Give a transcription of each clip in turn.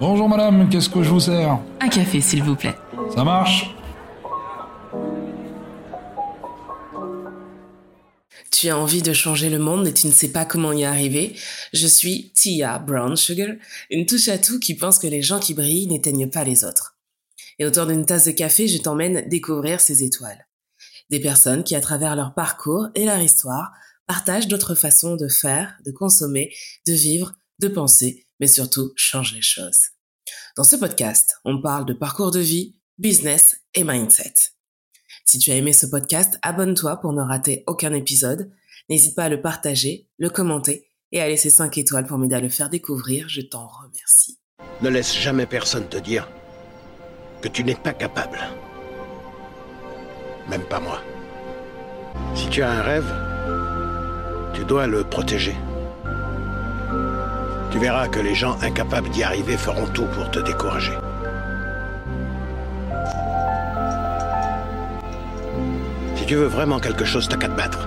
Bonjour madame, qu'est-ce que je vous sers? Un café, s'il vous plaît. Ça marche? Tu as envie de changer le monde et tu ne sais pas comment y arriver? Je suis Tia Brown Sugar, une touche à tout qui pense que les gens qui brillent n'éteignent pas les autres. Et autour d'une tasse de café, je t'emmène découvrir ces étoiles. Des personnes qui, à travers leur parcours et leur histoire, partagent d'autres façons de faire, de consommer, de vivre, de penser, mais surtout changent les choses. Dans ce podcast, on parle de parcours de vie, business et mindset. Si tu as aimé ce podcast, abonne-toi pour ne rater aucun épisode. N'hésite pas à le partager, le commenter et à laisser 5 étoiles pour m'aider à le faire découvrir. Je t'en remercie. Ne laisse jamais personne te dire que tu n'es pas capable. Même pas moi. Si tu as un rêve, tu dois le protéger. Tu verras que les gens incapables d'y arriver feront tout pour te décourager. Si tu veux vraiment quelque chose, t'as qu'à te battre.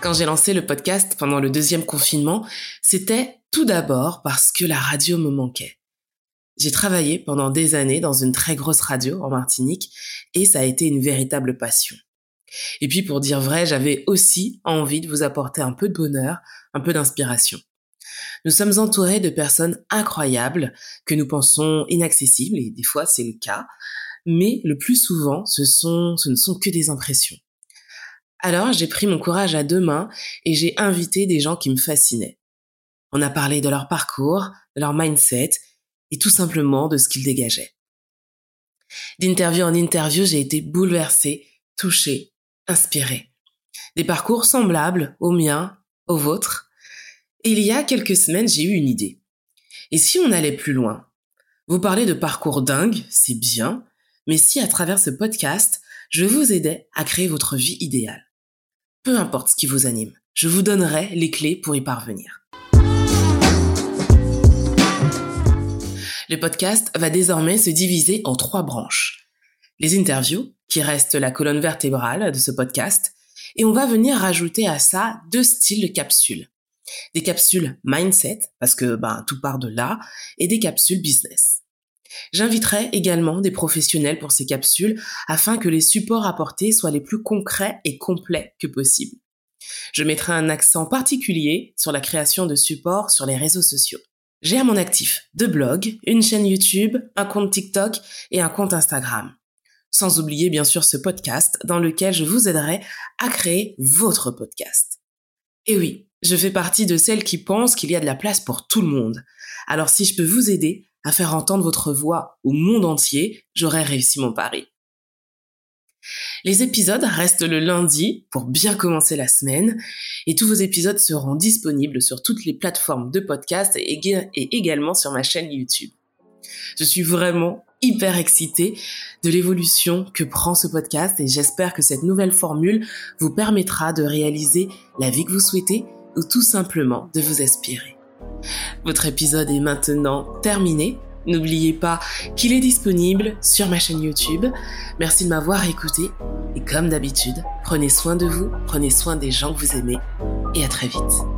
Quand j'ai lancé le podcast pendant le deuxième confinement, c'était tout d'abord parce que la radio me manquait. J'ai travaillé pendant des années dans une très grosse radio en Martinique et ça a été une véritable passion. Et puis pour dire vrai, j'avais aussi envie de vous apporter un peu de bonheur, un peu d'inspiration. Nous sommes entourés de personnes incroyables que nous pensons inaccessibles et des fois c'est le cas, mais le plus souvent ce sont ce ne sont que des impressions. Alors j'ai pris mon courage à deux mains et j'ai invité des gens qui me fascinaient. On a parlé de leur parcours, de leur mindset et tout simplement de ce qu'ils dégageaient. D'interview en interview, j'ai été bouleversée, touchée, inspirée. Des parcours semblables aux miens, aux vôtres. Et il y a quelques semaines, j'ai eu une idée. Et si on allait plus loin? Vous parlez de parcours dingue, c'est bien, mais si à travers ce podcast, je vous aidais à créer votre vie idéale peu importe ce qui vous anime, je vous donnerai les clés pour y parvenir. Le podcast va désormais se diviser en trois branches. Les interviews, qui restent la colonne vertébrale de ce podcast, et on va venir rajouter à ça deux styles de capsules. Des capsules mindset, parce que ben, tout part de là, et des capsules business. J'inviterai également des professionnels pour ces capsules afin que les supports apportés soient les plus concrets et complets que possible. Je mettrai un accent particulier sur la création de supports sur les réseaux sociaux. J'ai à mon actif deux blogs, une chaîne YouTube, un compte TikTok et un compte Instagram. Sans oublier bien sûr ce podcast dans lequel je vous aiderai à créer votre podcast. Et oui, je fais partie de celles qui pensent qu'il y a de la place pour tout le monde. Alors si je peux vous aider à faire entendre votre voix au monde entier, j'aurai réussi mon pari. Les épisodes restent le lundi pour bien commencer la semaine et tous vos épisodes seront disponibles sur toutes les plateformes de podcast et, également sur ma chaîne YouTube. Je suis vraiment hyper excitée de l'évolution que prend ce podcast et j'espère que cette nouvelle formule vous permettra de réaliser la vie que vous souhaitez ou tout simplement de vous aspirer. Votre épisode est maintenant terminé. N'oubliez pas qu'il est disponible sur ma chaîne YouTube. Merci de m'avoir écouté. Et comme d'habitude, prenez soin de vous, prenez soin des gens que vous aimez. Et à très vite.